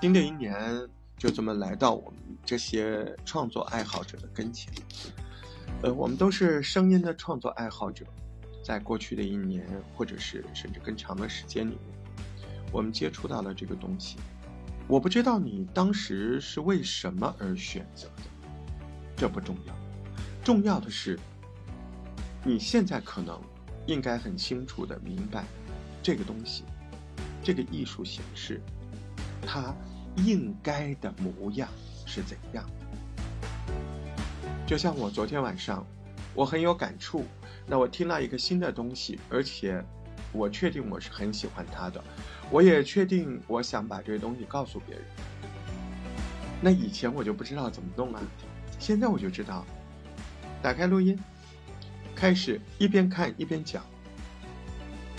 新的一年就这么来到我们这些创作爱好者的跟前。呃，我们都是声音的创作爱好者，在过去的一年，或者是甚至更长的时间里面，我们接触到了这个东西。我不知道你当时是为什么而选择的，这不重要，重要的是，你现在可能应该很清楚的明白，这个东西，这个艺术形式，它应该的模样是怎样。就像我昨天晚上，我很有感触，那我听到一个新的东西，而且我确定我是很喜欢它的。我也确定，我想把这个东西告诉别人。那以前我就不知道怎么弄啊，现在我就知道，打开录音，开始一边看一边讲，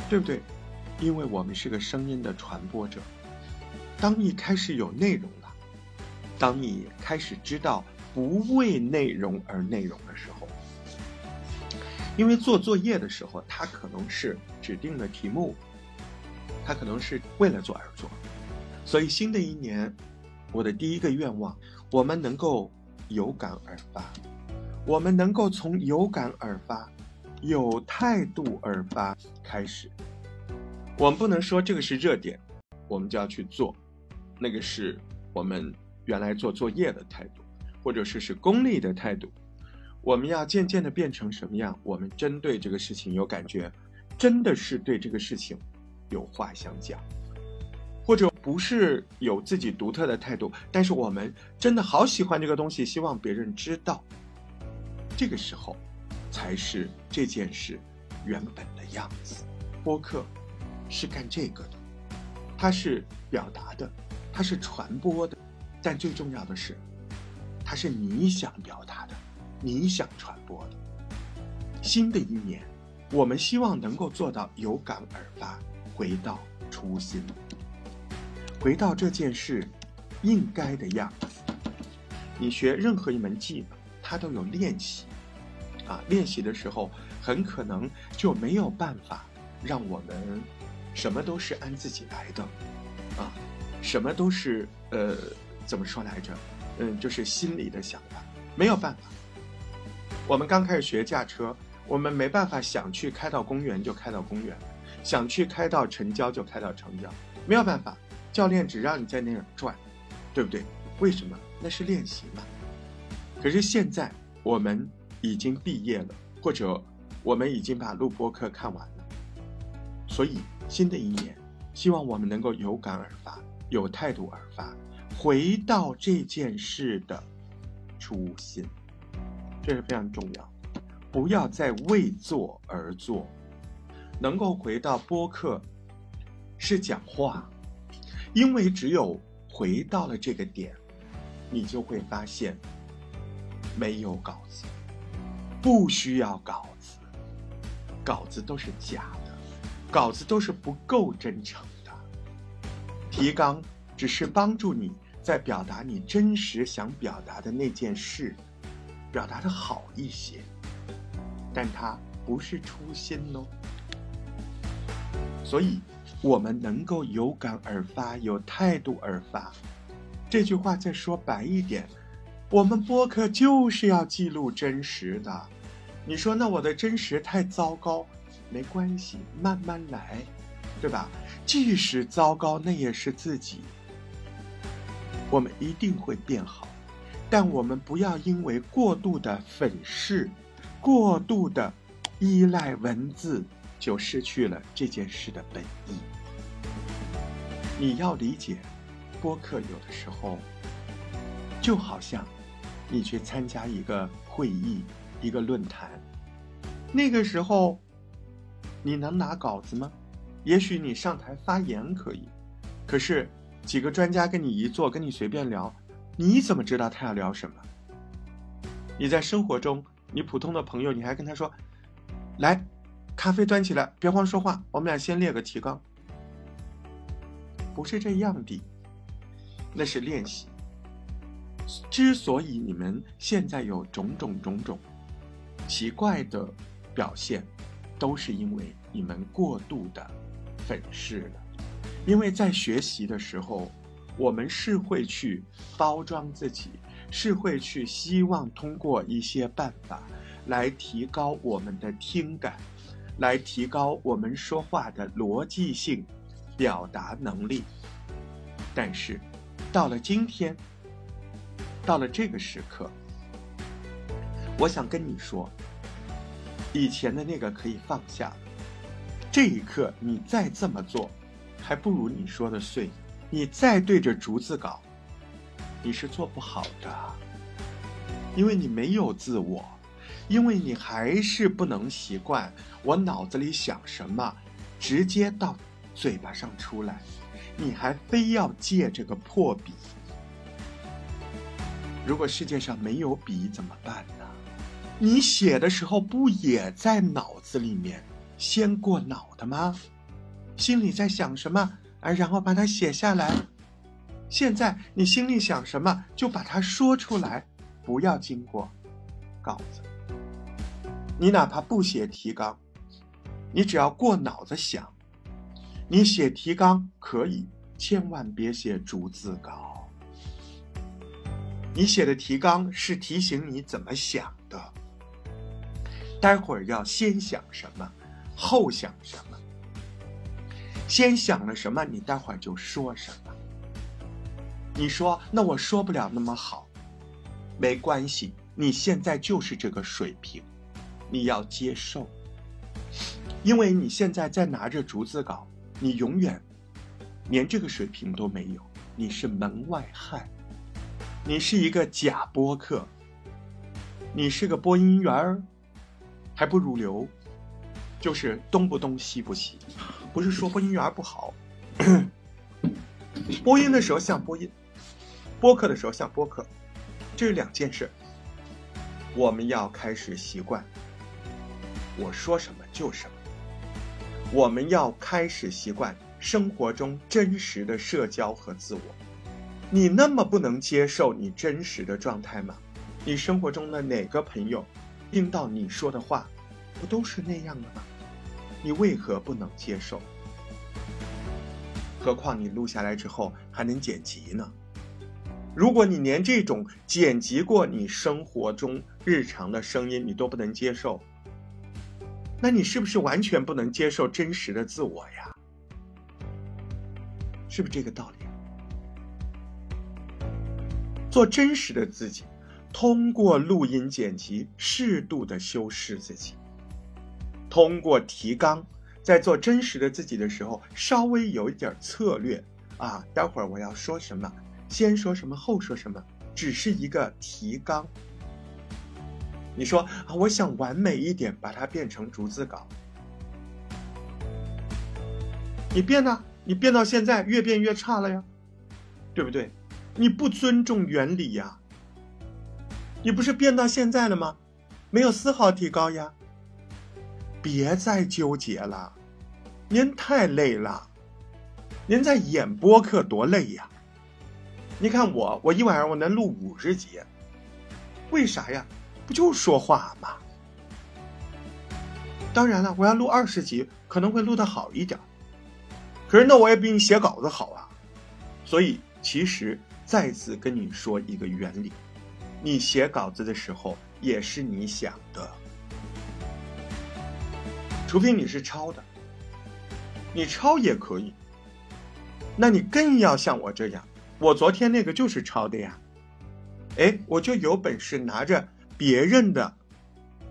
对不对？因为我们是个声音的传播者。当你开始有内容了，当你开始知道不为内容而内容的时候，因为做作业的时候，它可能是指定的题目。它可能是为了做而做，所以新的一年，我的第一个愿望，我们能够有感而发，我们能够从有感而发、有态度而发开始。我们不能说这个是热点，我们就要去做，那个是我们原来做作业的态度，或者说是功利的态度。我们要渐渐的变成什么样？我们针对这个事情有感觉，真的是对这个事情。有话想讲，或者不是有自己独特的态度，但是我们真的好喜欢这个东西，希望别人知道。这个时候，才是这件事原本的样子。播客是干这个的，它是表达的，它是传播的，但最重要的是，它是你想表达的，你想传播的。新的一年，我们希望能够做到有感而发。回到初心，回到这件事应该的样子。你学任何一门技能，它都有练习，啊，练习的时候很可能就没有办法让我们什么都是按自己来的，啊，什么都是呃，怎么说来着？嗯，就是心里的想法，没有办法。我们刚开始学驾车，我们没办法想去开到公园就开到公园。想去开到城郊就开到城郊，没有办法，教练只让你在那儿转，对不对？为什么？那是练习嘛。可是现在我们已经毕业了，或者我们已经把录播课看完了，所以新的一年，希望我们能够有感而发，有态度而发，回到这件事的初心，这是非常重要，不要再为做而做。能够回到播客，是讲话，因为只有回到了这个点，你就会发现，没有稿子，不需要稿子，稿子都是假的，稿子都是不够真诚，提纲只是帮助你在表达你真实想表达的那件事，表达的好一些，但它不是初心哦。所以，我们能够有感而发，有态度而发。这句话再说白一点，我们播客就是要记录真实的。你说那我的真实太糟糕，没关系，慢慢来，对吧？即使糟糕，那也是自己。我们一定会变好，但我们不要因为过度的粉饰，过度的依赖文字。就失去了这件事的本意。你要理解，播客有的时候就好像你去参加一个会议、一个论坛，那个时候你能拿稿子吗？也许你上台发言可以，可是几个专家跟你一坐，跟你随便聊，你怎么知道他要聊什么？你在生活中，你普通的朋友，你还跟他说，来。咖啡端起来，别慌说话。我们俩先列个提纲。不是这样的，那是练习。之所以你们现在有种种种种奇怪的表现，都是因为你们过度的粉饰了。因为在学习的时候，我们是会去包装自己，是会去希望通过一些办法来提高我们的听感，来提高我们说话的逻辑性、表达能力。但是，到了今天，到了这个时刻，我想跟你说，以前的那个可以放下。这一刻，你再这么做，还不如你说的碎。你再对着竹子稿，你是做不好的，因为你没有自我，因为你还是不能习惯我脑子里想什么，直接到嘴巴上出来，你还非要借这个破笔。如果世界上没有笔怎么办呢？你写的时候不也在脑子里面先过脑的吗？心里在想什么？而然后把它写下来。现在你心里想什么，就把它说出来，不要经过稿子。你哪怕不写提纲，你只要过脑子想。你写提纲可以，千万别写逐字稿。你写的提纲是提醒你怎么想的。待会儿要先想什么，后想什么。先想了什么，你待会儿就说什么。你说那我说不了那么好，没关系，你现在就是这个水平，你要接受。因为你现在在拿着逐字稿，你永远连这个水平都没有，你是门外汉，你是一个假播客，你是个播音员儿，还不入流，就是东不东西不西。不是说播音员不好，播音的时候像播音，播客的时候像播客，这是两件事。我们要开始习惯，我说什么就什么。我们要开始习惯生活中真实的社交和自我。你那么不能接受你真实的状态吗？你生活中的哪个朋友，听到你说的话，不都是那样的吗？你为何不能接受？何况你录下来之后还能剪辑呢？如果你连这种剪辑过你生活中日常的声音你都不能接受，那你是不是完全不能接受真实的自我呀？是不是这个道理？做真实的自己，通过录音剪辑适度的修饰自己。通过提纲，在做真实的自己的时候，稍微有一点策略啊。待会儿我要说什么，先说什么，后说什么，只是一个提纲。你说啊，我想完美一点，把它变成逐字稿。你变呢？你变到现在越变越差了呀，对不对？你不尊重原理呀。你不是变到现在了吗？没有丝毫提高呀。别再纠结了，您太累了。您在演播客多累呀！你看我，我一晚上我能录五十集，为啥呀？不就说话吗？当然了，我要录二十集，可能会录的好一点。可是那我也比你写稿子好啊。所以，其实再次跟你说一个原理：你写稿子的时候，也是你想的。除非你是抄的，你抄也可以。那你更要像我这样，我昨天那个就是抄的呀。哎，我就有本事拿着别人的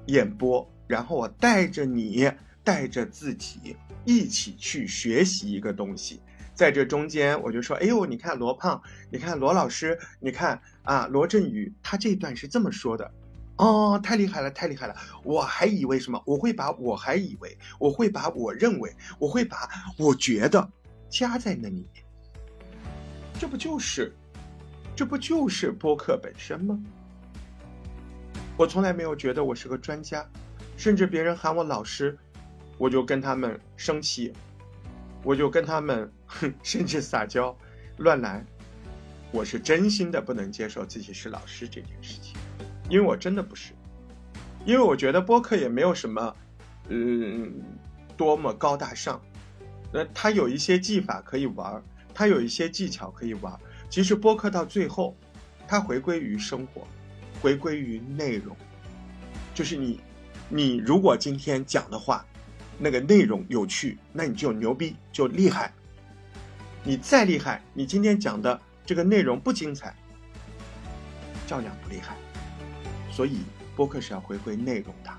演播，然后我带着你，带着自己一起去学习一个东西。在这中间，我就说：“哎呦，你看罗胖，你看罗老师，你看啊，罗振宇，他这段是这么说的。”哦，太厉害了，太厉害了！我还以为什么？我会把我还以为，我会把我认为，我会把我觉得加在那里面。这不就是，这不就是播客本身吗？我从来没有觉得我是个专家，甚至别人喊我老师，我就跟他们生气，我就跟他们哼，甚至撒娇，乱来。我是真心的不能接受自己是老师这件事情。因为我真的不是，因为我觉得播客也没有什么，嗯，多么高大上。那它有一些技法可以玩，它有一些技巧可以玩，其实播客到最后，它回归于生活，回归于内容，就是你，你如果今天讲的话，那个内容有趣，那你就牛逼，就厉害。你再厉害，你今天讲的这个内容不精彩，照样不厉害。所以播客是要回归内容的，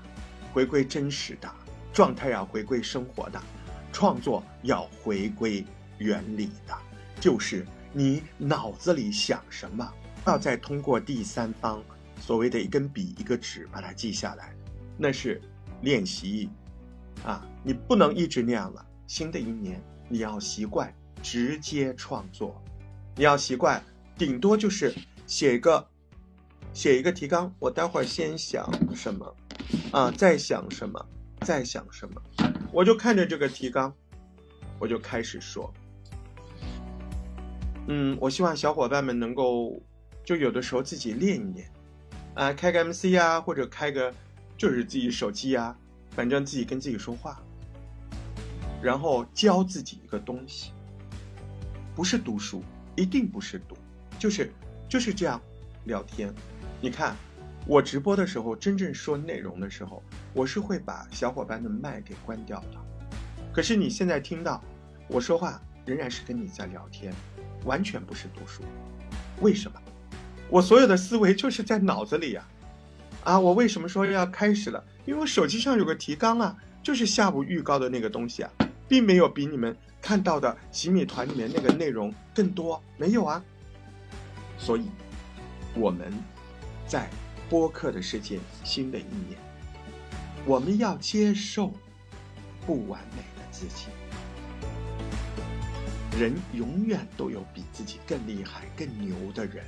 回归真实的状态，要回归生活的创作，要回归原理的，就是你脑子里想什么，要再通过第三方所谓的一根笔一个纸把它记下来，那是练习啊，你不能一直那样了。新的一年你要习惯。直接创作，你要习惯，顶多就是写一个，写一个提纲。我待会儿先想什么，啊，再想什么，再想什么，我就看着这个提纲，我就开始说。嗯，我希望小伙伴们能够，就有的时候自己练一练，啊，开个 MC 呀，或者开个就是自己手机啊，反正自己跟自己说话，然后教自己一个东西。不是读书，一定不是读，就是就是这样聊天。你看，我直播的时候，真正说内容的时候，我是会把小伙伴的麦给关掉的。可是你现在听到我说话，仍然是跟你在聊天，完全不是读书。为什么？我所有的思维就是在脑子里呀。啊，我为什么说要开始了？因为我手机上有个提纲啊，就是下午预告的那个东西啊，并没有比你们。看到的洗米团里面那个内容更多没有啊？所以，我们在播客的世界新的一年，我们要接受不完美的自己。人永远都有比自己更厉害、更牛的人，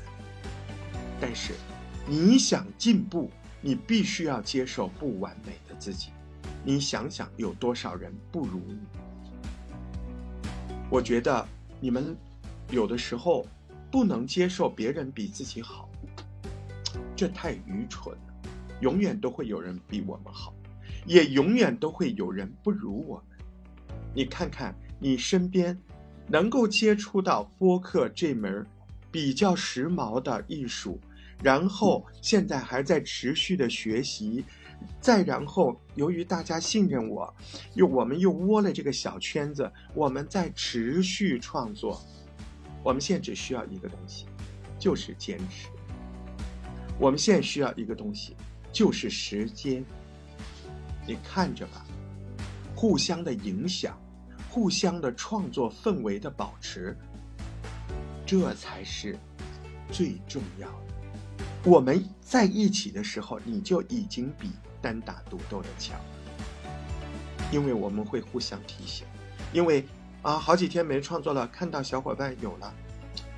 但是你想进步，你必须要接受不完美的自己。你想想，有多少人不如你？我觉得你们有的时候不能接受别人比自己好，这太愚蠢了。永远都会有人比我们好，也永远都会有人不如我们。你看看你身边能够接触到播客这门比较时髦的艺术，然后现在还在持续的学习。再然后，由于大家信任我，又我们又窝了这个小圈子，我们在持续创作。我们现在只需要一个东西，就是坚持。我们现在需要一个东西，就是时间。你看着吧，互相的影响，互相的创作氛围的保持，这才是最重要的。我们在一起的时候，你就已经比单打独斗的强，因为我们会互相提醒。因为啊，好几天没创作了，看到小伙伴有了，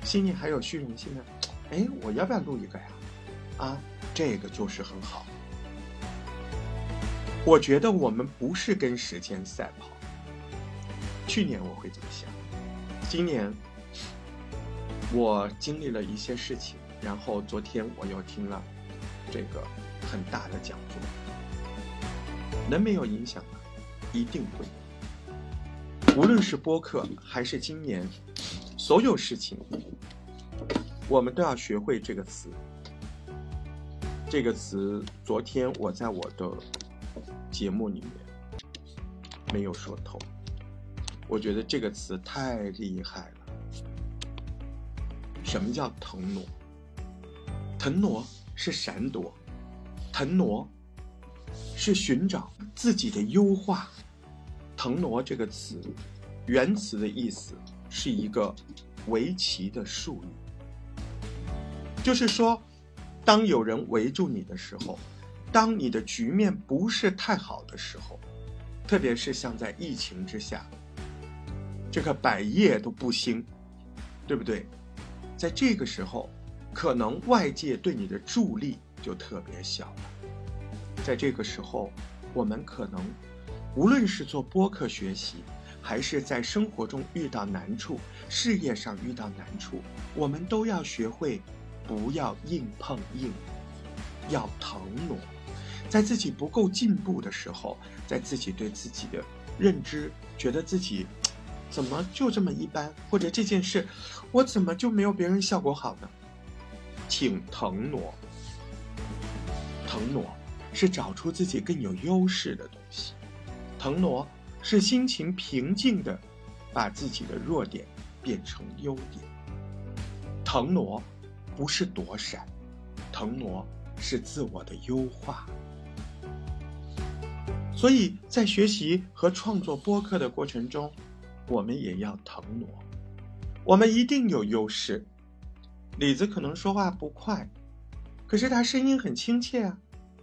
心里还有虚荣心呢。哎，我要不要录一个呀？啊，这个就是很好。我觉得我们不是跟时间赛跑。去年我会这么想，今年我经历了一些事情。然后昨天我又听了这个很大的讲座，能没有影响吗？一定会。无论是播客还是今年所有事情，我们都要学会这个词。这个词昨天我在我的节目里面没有说透，我觉得这个词太厉害了。什么叫腾挪？腾挪是闪躲，腾挪是寻找自己的优化。腾挪这个词，原词的意思是一个围棋的术语，就是说，当有人围住你的时候，当你的局面不是太好的时候，特别是像在疫情之下，这个百业都不兴，对不对？在这个时候。可能外界对你的助力就特别小了，在这个时候，我们可能无论是做播客学习，还是在生活中遇到难处、事业上遇到难处，我们都要学会不要硬碰硬，要腾挪，在自己不够进步的时候，在自己对自己的认知觉得自己 怎么就这么一般？或者这件事，我怎么就没有别人效果好呢？请腾挪。腾挪是找出自己更有优势的东西，腾挪是心情平静的，把自己的弱点变成优点。腾挪不是躲闪，腾挪是自我的优化。所以在学习和创作播客的过程中，我们也要腾挪。我们一定有优势。李子可能说话不快，可是他声音很亲切啊。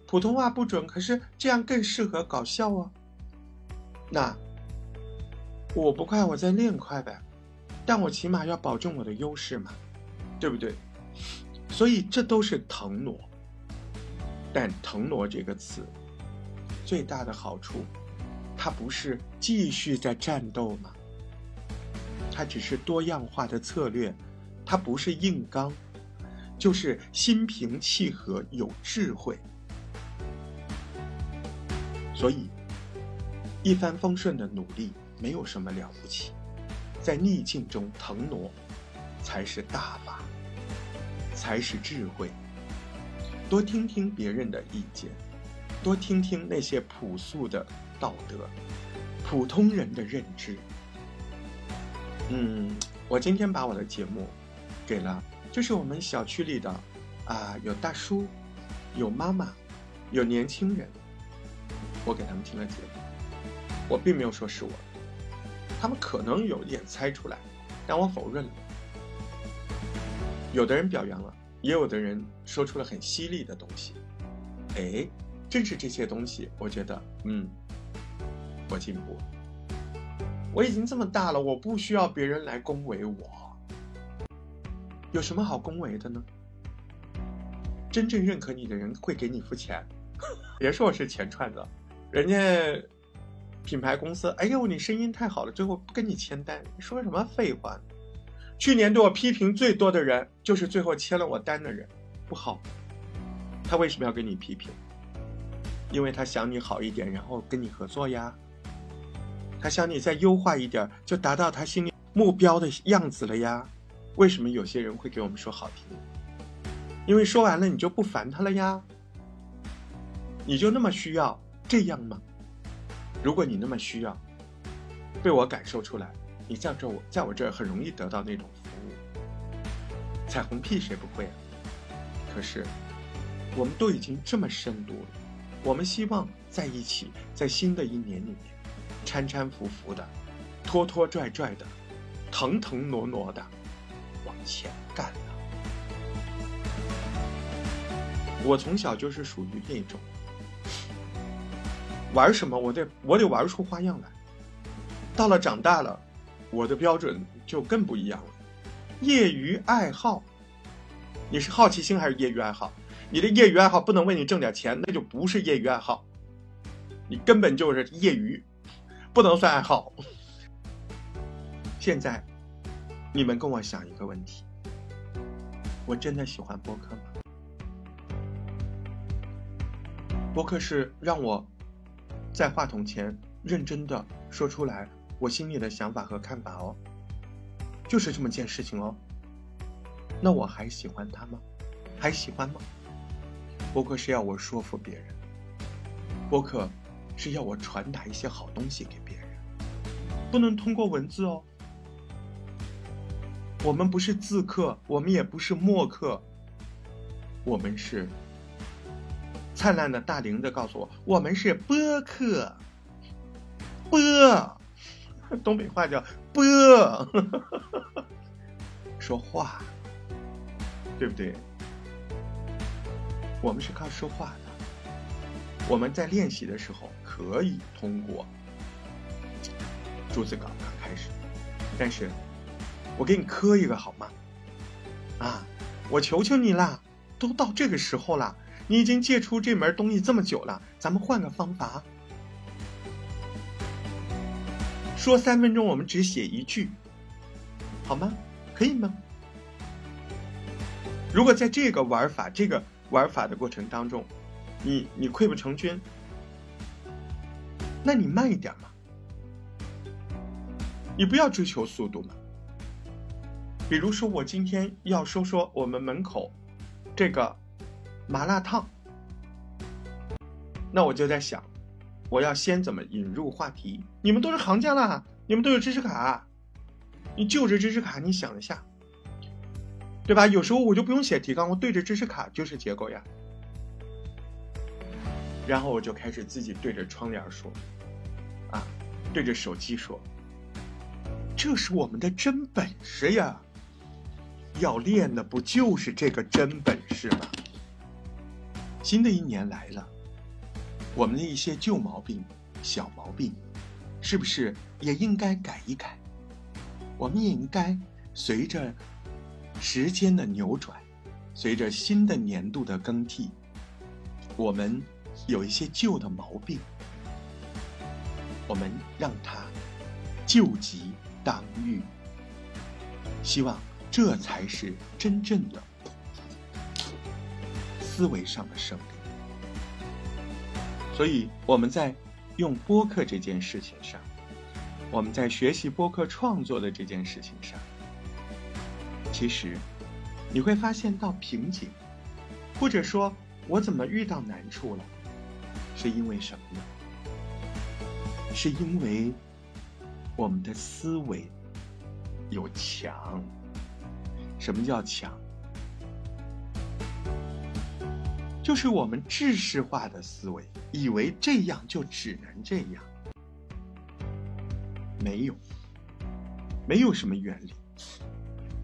普通话不准，可是这样更适合搞笑啊。那我不快，我再练快呗。但我起码要保证我的优势嘛，对不对？所以这都是腾挪。但腾挪这个词。最大的好处，它不是继续在战斗吗？它只是多样化的策略，它不是硬刚，就是心平气和、有智慧。所以，一帆风顺的努力没有什么了不起，在逆境中腾挪，才是大法，才是智慧。多听听别人的意见。多听听那些朴素的道德，普通人的认知。嗯，我今天把我的节目给了，就是我们小区里的啊，有大叔，有妈妈，有年轻人，我给他们听了节目。我并没有说是我，他们可能有点猜出来，但我否认了。有的人表扬了，也有的人说出了很犀利的东西。哎。正是这些东西，我觉得，嗯，我进步。我已经这么大了，我不需要别人来恭维我。有什么好恭维的呢？真正认可你的人会给你付钱。别说我是钱串子，人家品牌公司，哎呦，你声音太好了，最后不跟你签单，说什么废话？去年对我批评最多的人，就是最后签了我单的人，不好。他为什么要跟你批评？因为他想你好一点，然后跟你合作呀。他想你再优化一点，就达到他心里目标的样子了呀。为什么有些人会给我们说好听？因为说完了你就不烦他了呀。你就那么需要这样吗？如果你那么需要，被我感受出来，你在这我在我这儿很容易得到那种服务。彩虹屁谁不会啊？可是我们都已经这么深度了。我们希望在一起，在新的一年里面，搀搀扶扶的，拖拖拽拽的，腾腾挪挪的往前干。我从小就是属于那种，玩什么我得我得玩出花样来。到了长大了，我的标准就更不一样了。业余爱好，你是好奇心还是业余爱好？你的业余爱好不能为你挣点钱，那就不是业余爱好，你根本就是业余，不能算爱好。现在，你们跟我想一个问题：我真的喜欢播客吗？播客是让我在话筒前认真的说出来我心里的想法和看法哦，就是这么件事情哦。那我还喜欢他吗？还喜欢吗？播客是要我说服别人，播客是要我传达一些好东西给别人，不能通过文字哦。我们不是字客，我们也不是墨客，我们是灿烂的大林子告诉我，我们是播客，播，东北话叫播，说话，对不对？我们是靠说话的，我们在练习的时候可以通过逐字稿开始，但是，我给你磕一个好吗？啊，我求求你啦，都到这个时候了，你已经借出这门东西这么久了，咱们换个方法，说三分钟我们只写一句，好吗？可以吗？如果在这个玩法这个。玩法的过程当中，你你溃不成军，那你慢一点嘛。你不要追求速度嘛。比如说，我今天要说说我们门口这个麻辣烫，那我就在想，我要先怎么引入话题？你们都是行家啦，你们都有知识卡，你就着知识卡，你想一下，对吧？有时候我就不用写提纲，我对着知识卡就是结构呀。然后我就开始自己对着窗帘说，啊，对着手机说，这是我们的真本事呀。要练的不就是这个真本事吗？新的一年来了，我们的一些旧毛病、小毛病，是不是也应该改一改？我们也应该随着时间的扭转，随着新的年度的更替，我们有一些旧的毛病，我们让它救急当愈，希望。这才是真正的思维上的胜利。所以我们在用播客这件事情上，我们在学习播客创作的这件事情上，其实你会发现到瓶颈，或者说我怎么遇到难处了，是因为什么呢？是因为我们的思维有墙。什么叫强？就是我们制式化的思维，以为这样就只能这样，没有，没有什么原理，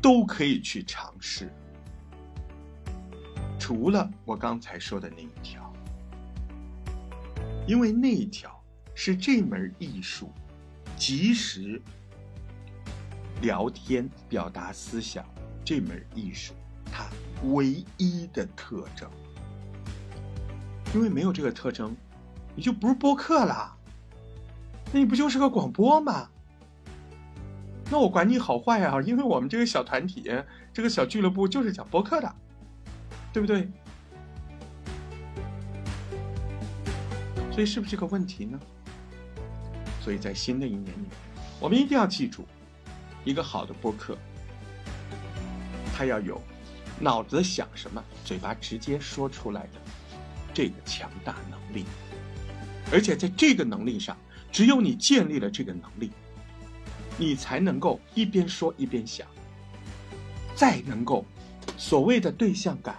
都可以去尝试，除了我刚才说的那一条，因为那一条是这门艺术，及时聊天表达思想。这门艺术，它唯一的特征，因为没有这个特征，你就不是播客了，那你不就是个广播吗？那我管你好坏啊，因为我们这个小团体，这个小俱乐部就是讲播客的，对不对？所以是不是这个问题呢？所以在新的一年里，我们一定要记住，一个好的播客。他要有脑子想什么，嘴巴直接说出来的这个强大能力，而且在这个能力上，只有你建立了这个能力，你才能够一边说一边想，再能够所谓的对象感，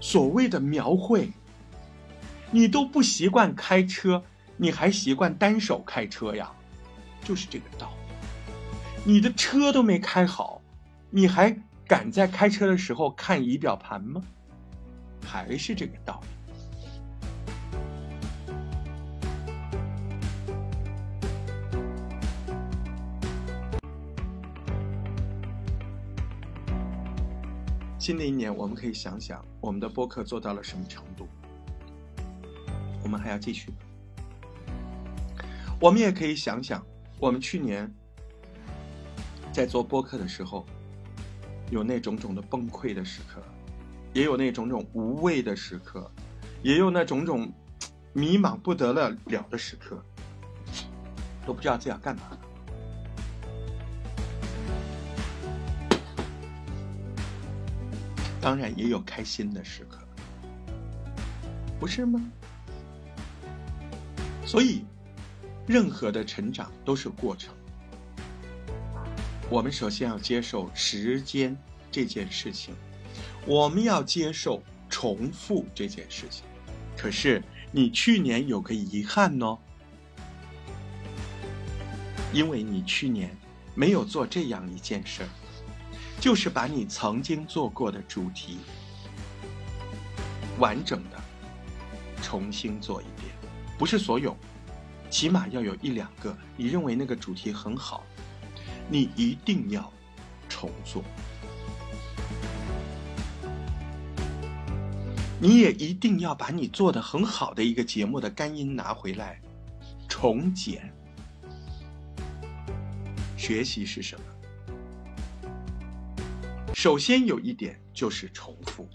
所谓的描绘，你都不习惯开车，你还习惯单手开车呀？就是这个道理，你的车都没开好，你还。敢在开车的时候看仪表盘吗？还是这个道理。新的一年，我们可以想想我们的播客做到了什么程度。我们还要继续。我们也可以想想，我们去年在做播客的时候。有那种种的崩溃的时刻，也有那种种无畏的时刻，也有那种种迷茫不得了了的时刻，都不知道这要干嘛。当然也有开心的时刻，不是吗？所以，任何的成长都是过程。我们首先要接受时间这件事情，我们要接受重复这件事情。可是你去年有个遗憾呢，因为你去年没有做这样一件事儿，就是把你曾经做过的主题完整的重新做一遍，不是所有，起码要有一两个你认为那个主题很好。你一定要重做，你也一定要把你做的很好的一个节目的干音拿回来重剪。学习是什么？首先有一点就是重复，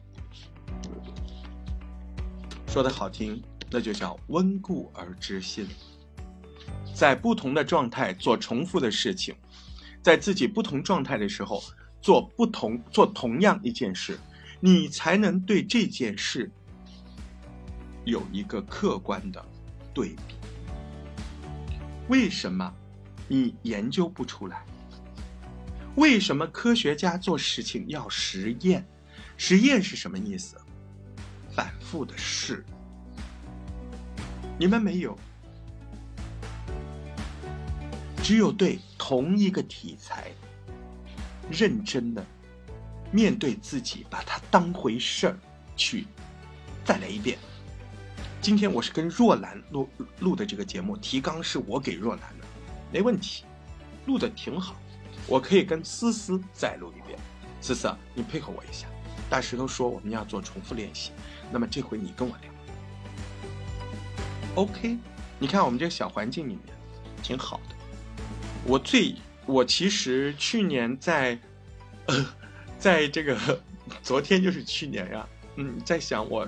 说的好听，那就叫温故而知新。在不同的状态做重复的事情，在自己不同状态的时候做不同做同样一件事，你才能对这件事有一个客观的对比。为什么你研究不出来？为什么科学家做事情要实验？实验是什么意思？反复的试。你们没有，只有对同一个题材，认真的面对自己，把它当回事儿去再来一遍。今天我是跟若兰录录的这个节目，提纲是我给若兰的，没问题，录的挺好。我可以跟思思再录一遍，思思，你配合我一下。大石头说我们要做重复练习，那么这回你跟我聊。OK，你看我们这个小环境里面挺好的。我最我其实去年在，呃，在这个昨天就是去年呀，嗯，在想我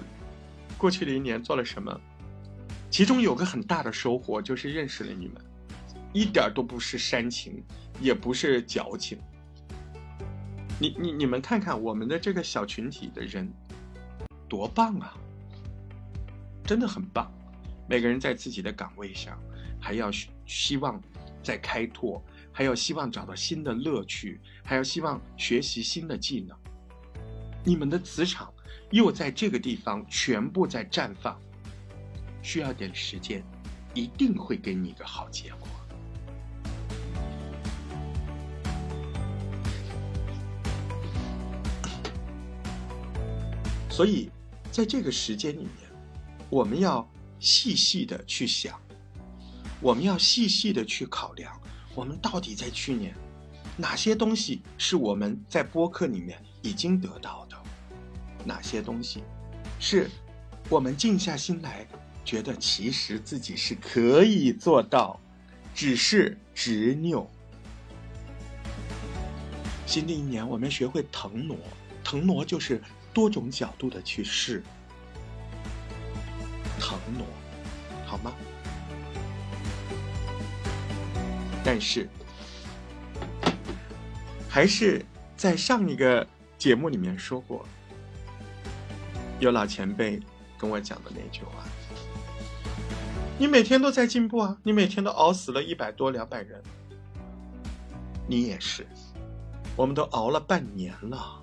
过去的一年做了什么，其中有个很大的收获就是认识了你们，一点都不是煽情。也不是矫情，你你你们看看我们的这个小群体的人，多棒啊！真的很棒，每个人在自己的岗位上，还要希望在开拓，还要希望找到新的乐趣，还要希望学习新的技能。你们的磁场又在这个地方全部在绽放，需要点时间，一定会给你一个好结果。所以，在这个时间里面，我们要细细的去想，我们要细细的去考量，我们到底在去年哪些东西是我们在播客里面已经得到的，哪些东西是我们静下心来觉得其实自己是可以做到，只是执拗。新的一年，我们学会腾挪，腾挪就是。多种角度的去试，腾挪，好吗？但是，还是在上一个节目里面说过，有老前辈跟我讲的那句话：“你每天都在进步啊，你每天都熬死了一百多两百人，你也是，我们都熬了半年了。”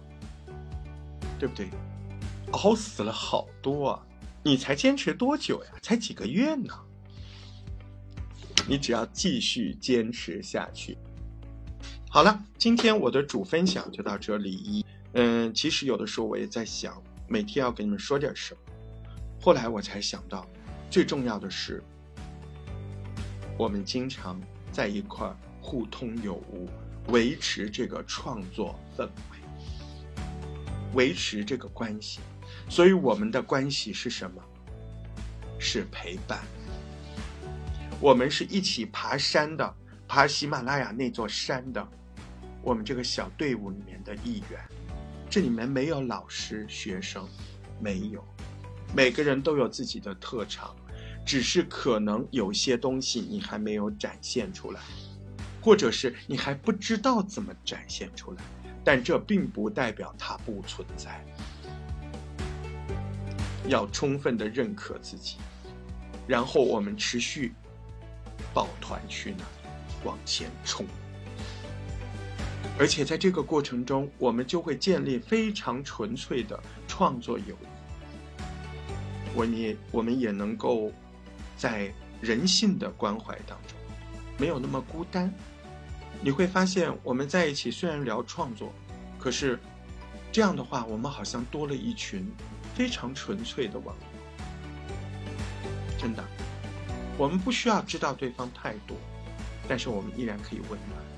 对不对？熬死了好多啊！你才坚持多久呀？才几个月呢？你只要继续坚持下去。好了，今天我的主分享就到这里。嗯，其实有的时候我也在想，每天要给你们说点什么。后来我才想到，最重要的是，我们经常在一块互通有无，维持这个创作氛围。维持这个关系，所以我们的关系是什么？是陪伴。我们是一起爬山的，爬喜马拉雅那座山的。我们这个小队伍里面的一员，这里面没有老师、学生，没有，每个人都有自己的特长，只是可能有些东西你还没有展现出来，或者是你还不知道怎么展现出来。但这并不代表它不存在。要充分的认可自己，然后我们持续抱团取暖，往前冲。而且在这个过程中，我们就会建立非常纯粹的创作友谊。我们也我们也能够在人性的关怀当中，没有那么孤单。你会发现，我们在一起虽然聊创作，可是这样的话，我们好像多了一群非常纯粹的网友。真的，我们不需要知道对方太多，但是我们依然可以温暖。